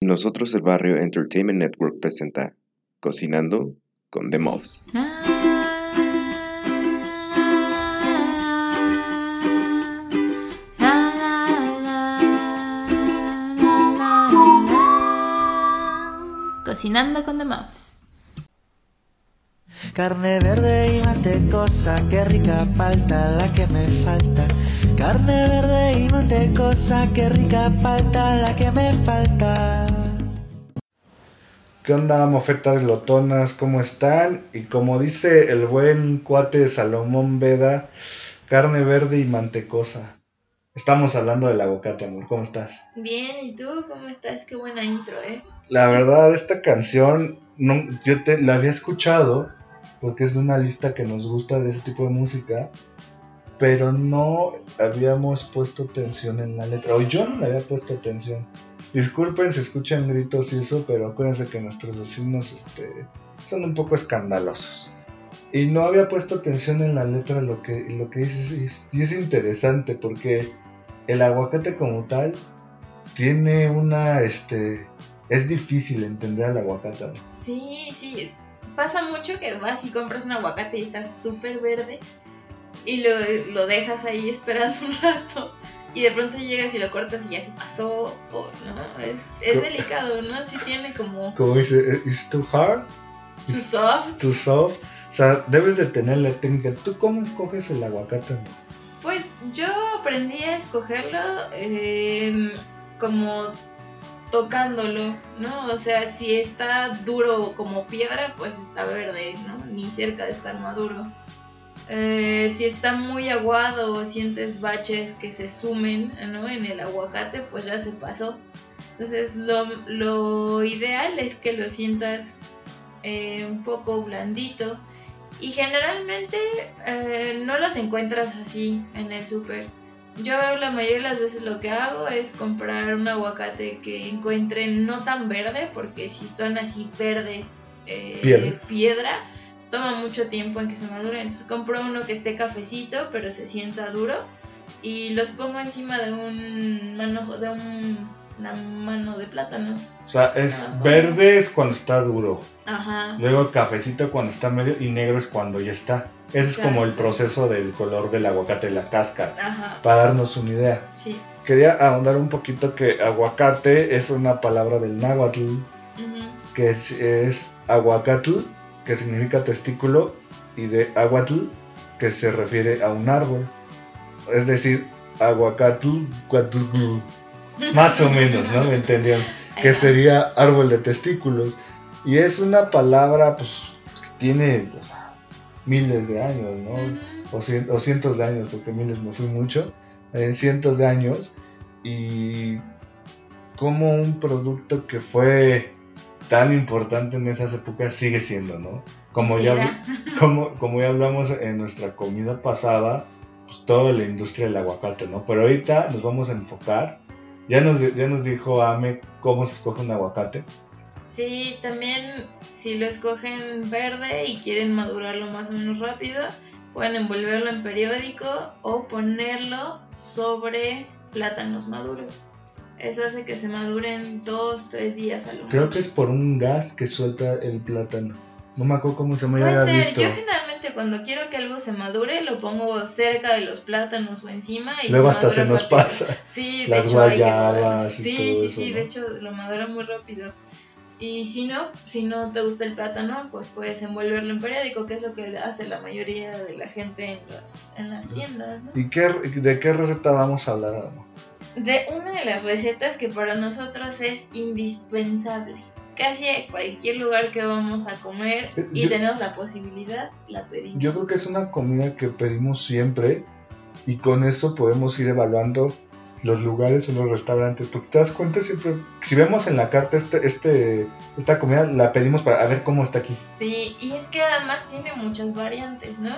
Nosotros el Barrio Entertainment Network presenta Cocinando con The Muffs. Cocinando con The Muffs. Carne verde y mantecosa, qué rica palta la que me falta. Carne verde y mantecosa, qué rica palta la que me falta. ¿Qué onda, mofetas lotonas? ¿Cómo están? Y como dice el buen cuate Salomón Veda, carne verde y mantecosa. Estamos hablando del aguacate, amor. ¿Cómo estás? Bien, ¿y tú cómo estás? Qué buena intro, ¿eh? La verdad, esta canción no, yo te la había escuchado porque es de una lista que nos gusta de ese tipo de música, pero no habíamos puesto atención en la letra, o yo no le había puesto atención. Disculpen si escuchan gritos y eso, pero acuérdense que nuestros vecinos este, son un poco escandalosos. Y no había puesto atención en la letra lo que, lo que dices, y es interesante porque el aguacate como tal tiene una, este, es difícil entender al aguacate. Sí, sí. Pasa mucho que vas y compras un aguacate y está súper verde y lo, lo dejas ahí esperando un rato y de pronto llegas y lo cortas y ya se pasó. O, ¿no? Es, es delicado, ¿no? Sí tiene como Como dice, ¿is too hard? too soft. Too soft. O sea, debes de tener la técnica. ¿Tú cómo escoges el aguacate? Pues yo aprendí a escogerlo eh, como tocándolo, ¿no? O sea, si está duro como piedra, pues está verde, ¿no? Ni cerca de estar maduro. Eh, si está muy aguado o sientes baches que se sumen, ¿no? En el aguacate, pues ya se pasó. Entonces lo, lo ideal es que lo sientas eh, un poco blandito. Y generalmente eh, no los encuentras así en el súper. Yo la mayoría de las veces lo que hago es comprar un aguacate que encuentre no tan verde, porque si están así verdes, eh, Piedra. Toma mucho tiempo en que se maduren. Entonces compro uno que esté cafecito, pero se sienta duro, y los pongo encima de un manojo, de un- una mano de plátanos. O sea, es verde es cuando está duro. Ajá. Luego cafecito cuando está medio y negro es cuando ya está. Ese es como el proceso del color del aguacate, la cáscara. Ajá. Para darnos una idea. Sí. Quería ahondar un poquito que aguacate es una palabra del náhuatl Ujú. que es, es aguacatl, que significa testículo, y de aguatl, que se refiere a un árbol. Es decir, aguacatl. Más o menos, ¿no? ¿Me entendieron? Que sería árbol de testículos. Y es una palabra, pues, que tiene miles de años, ¿no? O, cien- o cientos de años, porque miles me fui mucho, en cientos de años, y como un producto que fue tan importante en esas épocas sigue siendo, ¿no? Como, Sí, ya, como, como ya hablamos en nuestra comida pasada, pues toda la industria del aguacate, ¿no? Pero ahorita nos vamos a enfocar, ya nos, ya nos dijo Ame cómo se escoge un aguacate, Sí, también si lo escogen verde y quieren madurarlo más o menos rápido, pueden envolverlo en periódico o ponerlo sobre plátanos maduros. Eso hace que se maduren dos, tres días a lo creo que es por un gas que suelta el plátano. No me acuerdo cómo se me Puede había ser, visto. yo generalmente cuando quiero que algo se madure lo pongo cerca de los plátanos o encima y Luego se hasta se nos rápido. pasa. Sí, de Las hecho hay que guayabas madurarlo. y Sí, todo sí, eso, sí, ¿no? de hecho lo madura muy rápido. Y si no, si no te gusta el plátano, pues puedes envolverlo en periódico, que es lo que hace la mayoría de la gente en, las en las tiendas. ¿no? ¿Y qué, de qué receta vamos a hablar? amor? De una de las recetas que para nosotros es indispensable. Casi a cualquier lugar que vamos a comer y yo- tenemos la posibilidad, la pedimos. Yo creo que es una comida que pedimos siempre y con eso podemos ir evaluando los lugares o los restaurantes. Porque te das cuenta siempre, si vemos en la carta este, este, esta comida, la pedimos para a ver cómo está aquí. Sí, y es que además tiene muchas variantes, ¿no?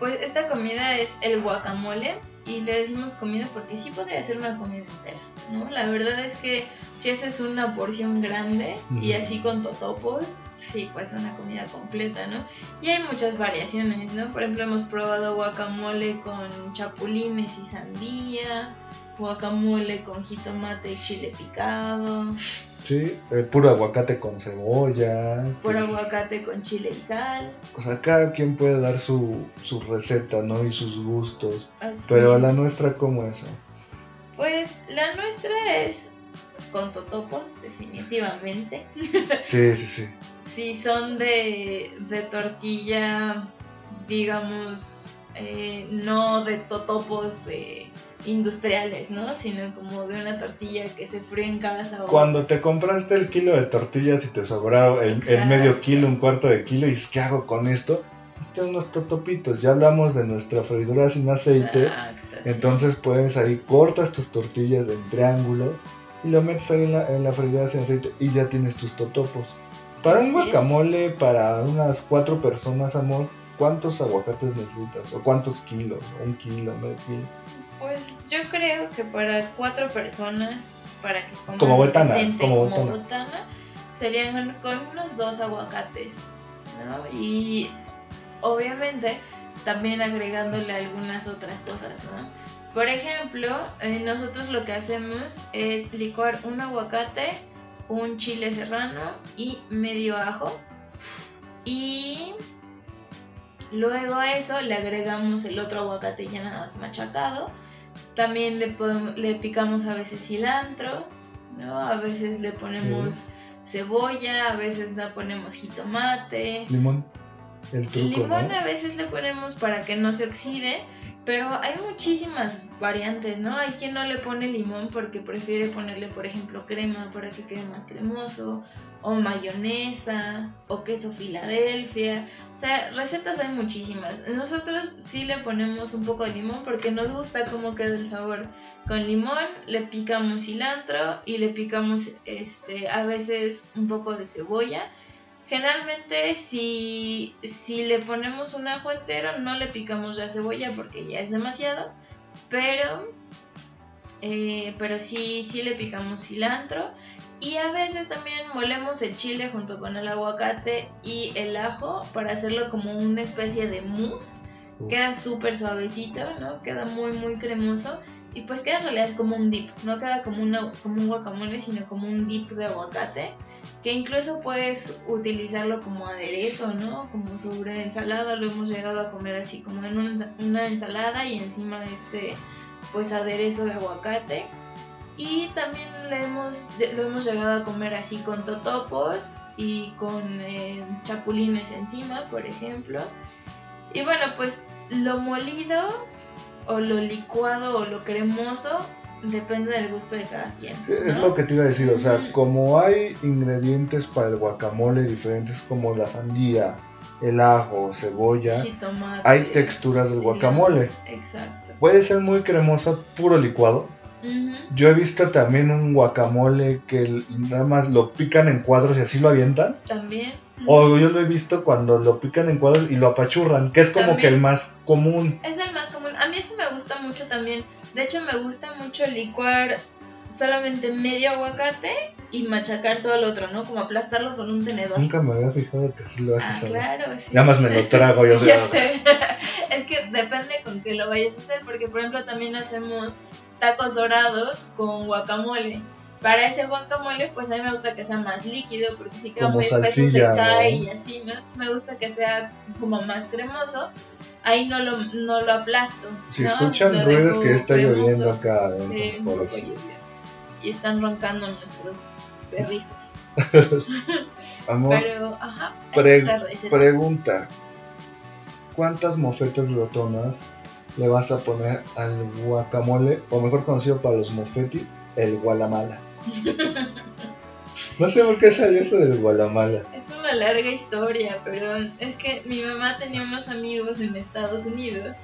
Pues esta comida es el guacamole y le decimos comida porque sí podría ser una comida entera, ¿no? La verdad es que si haces una porción grande y así con totopos, sí, pues una comida completa, ¿no? Y hay muchas variaciones, ¿no? Por ejemplo, hemos probado guacamole con chapulines y sandía, guacamole con jitomate y chile picado, Sí, eh, puro aguacate con cebolla. Por pues, aguacate con chile y sal. O sea, cada quien puede dar su, su receta, ¿no? Y sus gustos. así Pero la es. nuestra, ¿cómo es? Pues la nuestra es con totopos, definitivamente. Sí, sí, sí. Si son de, de tortilla, digamos, eh, no de totopos eh, industriales, ¿no? Sino como de una tortilla que se fríe en casa. O... Cuando te compraste el kilo de tortillas y te sobró el, medio kilo, un cuarto de kilo, y dices, ¿qué hago con esto? Este unos totopitos. Ya hablamos de nuestra freidora sin aceite. Exacto, sí. Entonces puedes ahí, cortas tus tortillas en triángulos y lo metes ahí en la, en la freidora sin aceite y ya tienes tus totopos. Para un es. guacamole, para unas cuatro personas, amor, ¿cuántos aguacates necesitas? ¿O cuántos kilos? ¿Un kilo, medio kilo? Pues yo creo que para cuatro personas, para que coman Como botana, como como botana. botana, serían con unos dos aguacates, ¿no? Y obviamente también agregándole algunas otras cosas, ¿no? Por ejemplo, eh, nosotros lo que hacemos es licuar un aguacate, un chile serrano y medio ajo. Y luego a eso le agregamos el otro aguacate ya nada más machacado. También le, podemos- le picamos a veces cilantro, ¿no? A veces le ponemos cebolla, a veces le ponemos jitomate. Limón, el truco, Limón ¿no? a veces le ponemos para que no se oxide, pero hay muchísimas variantes, ¿no? Hay quien no le pone limón porque prefiere ponerle, por ejemplo, crema para que quede más cremoso, o mayonesa, o queso Filadelfia. O sea, recetas hay muchísimas. Nosotros sí le ponemos un poco de limón porque nos gusta cómo queda el sabor. Con limón le picamos cilantro y le picamos este a veces un poco de cebolla. Generalmente si, si le ponemos un ajo entero no le picamos la cebolla porque ya es demasiado, pero, eh, pero sí, sí le picamos cilantro y a veces también molemos el chile junto con el aguacate y el ajo para hacerlo como una especie de mousse. Queda súper suavecito, ¿no? Queda muy muy cremoso y pues queda en realidad como un dip, no queda como, una, como un guacamole, sino como un dip de aguacate que incluso puedes utilizarlo como aderezo, ¿no? Como sobre ensalada, lo hemos llegado a comer así como en una, ensalada y encima de este pues aderezo de aguacate. Y también le hemos, lo hemos llegado a comer así con totopos y con eh, chapulines encima, por ejemplo. Y bueno, pues lo molido o lo licuado o lo cremoso depende del gusto de cada quien. Sí, Es lo que te iba a decir, o sea, como hay ingredientes para el guacamole diferentes como la sandía, el ajo, cebolla, Jitomate, hay texturas del guacamole. Exacto. Puede ser muy cremoso, puro licuado. Yo he visto también un guacamole que nada más lo pican en cuadros y así lo avientan. También. O yo lo he visto cuando lo pican en cuadros y lo apachurran, que es como También. que el más común. Es el más común. A mí ese me gusta mucho también. De hecho, me gusta mucho licuar solamente medio aguacate y machacar todo el otro, ¿no? Como aplastarlo con un tenedor. Nunca me había fijado que así lo Ah, haces. ¿sabes? claro, sí. Nada más me lo trago yo. Ya sé. es que depende con qué lo vayas a hacer, porque por ejemplo también hacemos tacos dorados con guacamole. Para ese guacamole, pues a mí me gusta que sea más líquido, porque si queda Como muy espeso se cae ¿no? y así, ¿no? Entonces me gusta que sea como más cremoso. Ahí no lo, no lo aplasto. Si ¿no? escuchan Lo ruidos que está cremoso. lloviendo acá adentro, por eso. Y están roncando nuestros perrijos. Amor, Pero, ajá, Pre- pregunta. ¿Cuántas mofetas glotonas le vas a poner al guacamole, o mejor conocido para los mofeti, el gualamala? No sé por qué salió eso del gualamala. Es una larga historia, pero es que mi mamá tenía unos amigos en Estados Unidos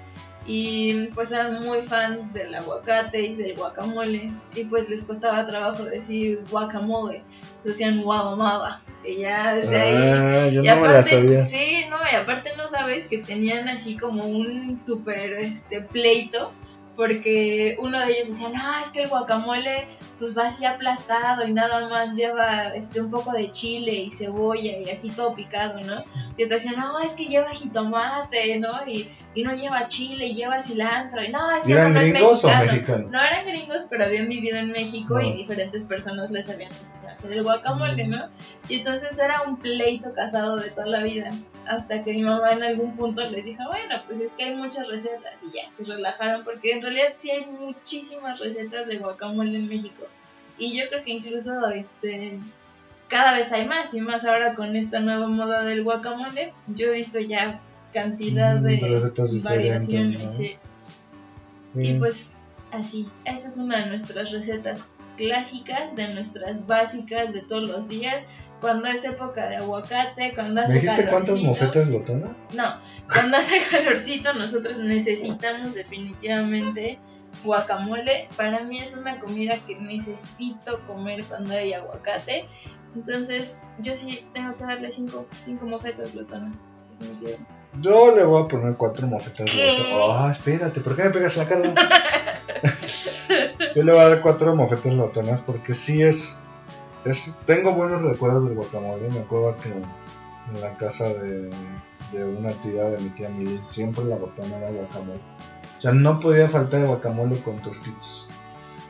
y pues eran muy fans del aguacate y del guacamole y pues les costaba trabajo decir guacamole, decían guacamala, y ya desde ahí... Ah, yo Y no me la sabía. sí, no, y aparte no sabes que tenían así como un súper este, pleito, porque uno de ellos decía, no, es que el guacamole pues va así aplastado y nada más lleva este, un poco de chile y cebolla y así todo picado, ¿no? Y otro decía, no, es que lleva jitomate, ¿no? Y, y no lleva chile y lleva cilantro, y no, es que eso ¿Eran no es o mexicano. mexicanos? No eran gringos, pero habían vivido en México y diferentes personas les habían hacer el guacamole, ¿no? Y entonces era un pleito casado de toda la vida. Hasta que mi mamá en algún punto les dijo, bueno, pues es que hay muchas recetas y ya, se relajaron porque en realidad sí hay muchísimas recetas de guacamole en México. Y yo creo que incluso este cada vez hay más y más ahora con esta nueva moda del guacamole. Yo he visto ya cantidad Mm, de variaciones. ¿no? sí. Y pues así, esa es una de nuestras recetas clásicas, de nuestras básicas de todos los días. Cuando es época de aguacate, cuando hace ¿Me dijiste cuántas calorcito. mofetas glotonas? No, cuando hace calorcito nosotros necesitamos definitivamente guacamole. Para mí es una comida que necesito comer cuando hay aguacate. Entonces yo sí tengo que darle cinco, cinco mofetas glotonas. Yo le voy a poner cuatro mofetas glotonas. Ah, espérate, ¿por qué me pegas la cara? Yo le voy a dar cuatro mofetas glotonas porque sí es, es. Tengo buenos recuerdos del guacamole. Me acuerdo que en la casa de, de una tía de mi tía Mili siempre la botana era guacamole. O sea, no podía faltar el guacamole con tostitos.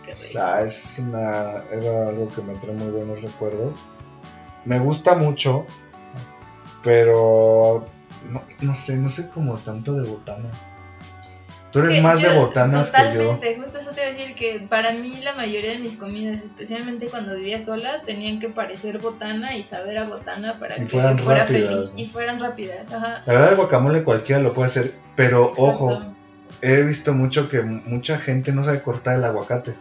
Qué O sea, es una, era algo que me trae muy buenos recuerdos. Me gusta mucho, pero no, no sé, no sé como tanto de botanas. Tú eres Que más de botanas que yo. Totalmente, justo eso te iba a decir que para mí la mayoría de mis comidas, especialmente cuando vivía sola, tenían que parecer botana y saber a botana para Y que fueran fuera rápidas, feliz ¿no? y fueran rápidas. Ajá. La verdad, el guacamole cualquiera lo puede hacer, pero ojo, he visto mucho que mucha gente no sabe cortar el aguacate.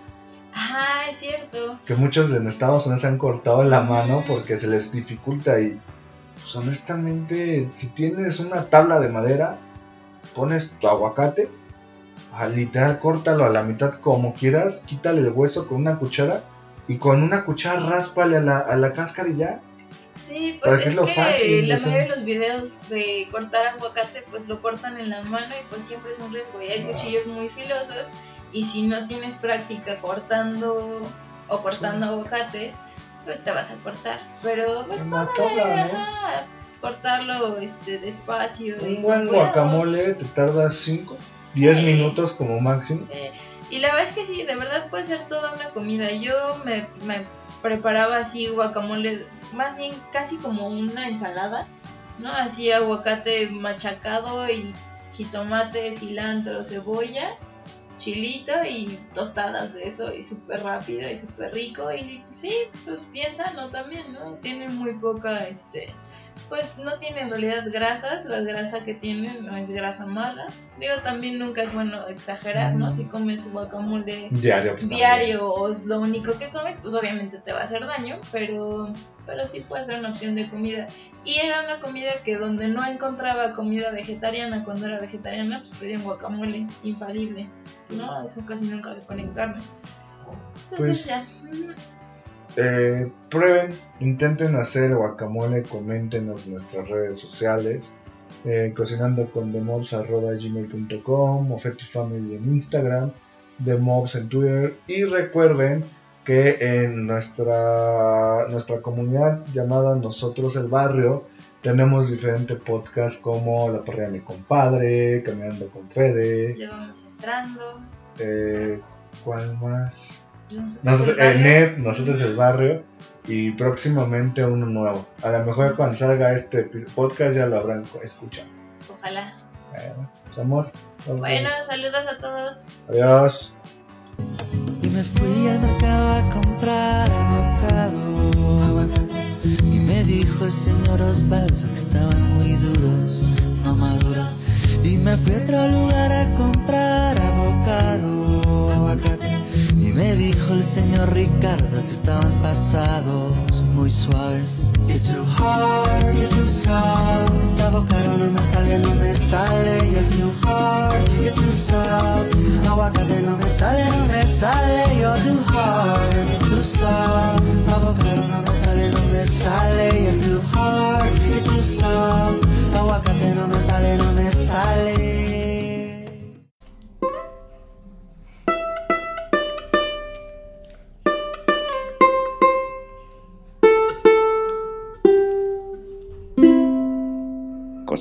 Ajá, es cierto. Que muchos en Estados Unidos se han cortado la mano porque se les dificulta y pues honestamente, si tienes una tabla de madera, pones tu aguacate, ah, literal córtalo a la mitad como quieras, quítale el hueso con una cuchara y con una cuchara ráspale a la, a la cáscara y ya. Sí, pues es es lo que fácil, la mayoría de los videos de cortar aguacate pues lo cortan en la mano y pues siempre es un riesgo y hay Ah. cuchillos muy filosos y si no tienes práctica cortando o cortando aguacates pues te vas a cortar pero pues cosa ¿no? cortarlo este despacio Un buen cuidado. guacamole te tarda 5, 10 Sí. minutos como máximo. Sí, Y la verdad es que sí, de verdad puede ser toda una comida. Yo me, me preparaba así guacamole, más bien casi como una ensalada, ¿no? Así aguacate machacado y jitomate, cilantro, cebolla, chilito y tostadas de eso y súper rápido y súper rico y sí, pues sano también, ¿no? Tiene muy poca, este, pues no tiene en realidad grasas, la grasa que tiene no es grasa mala. Digo, también nunca es bueno exagerar, ¿no? Si comes guacamole Diario. pues, diario o es lo único que comes, pues obviamente te va a hacer daño, pero, pero sí puede ser una opción de comida. Y era una comida que donde no encontraba comida vegetariana, cuando era vegetariana, pues pedían guacamole, infalible. No, eso casi nunca le ponen carne. Entonces Pues, ya. Eh, prueben, intenten hacer guacamole, coméntenos en nuestras redes sociales. Eh, cocinando con themobs.gmail.com, Mofetti Family en Instagram, themobs en Twitter. Y recuerden que en nuestra, nuestra comunidad llamada Nosotros el Barrio tenemos diferentes podcasts como La Parrilla de mi Compadre, Caminando con Fede, Ya vamos entrando. eh, ¿cuál más? Nosotros Nosotros, el barrio. eh, NEP, nosotros el barrio y próximamente uno nuevo. A lo mejor cuando salga este podcast ya lo habrán escuchado. Ojalá. Bueno, pues, amor. nos Bueno, saludos a todos. Adiós. Y me fui al mercado a comprar avocado, aguacate. Y me dijo el señor Osvaldo que estaban muy duros, no maduros. Y me fui a otro lugar señor Ricardo que estaban pasados, muy suaves. You're too hard, you're too soft. Avocado no me sale, no me sale. You're too hard, you're too soft. Aguacate no me sale, no me sale. You're too hard,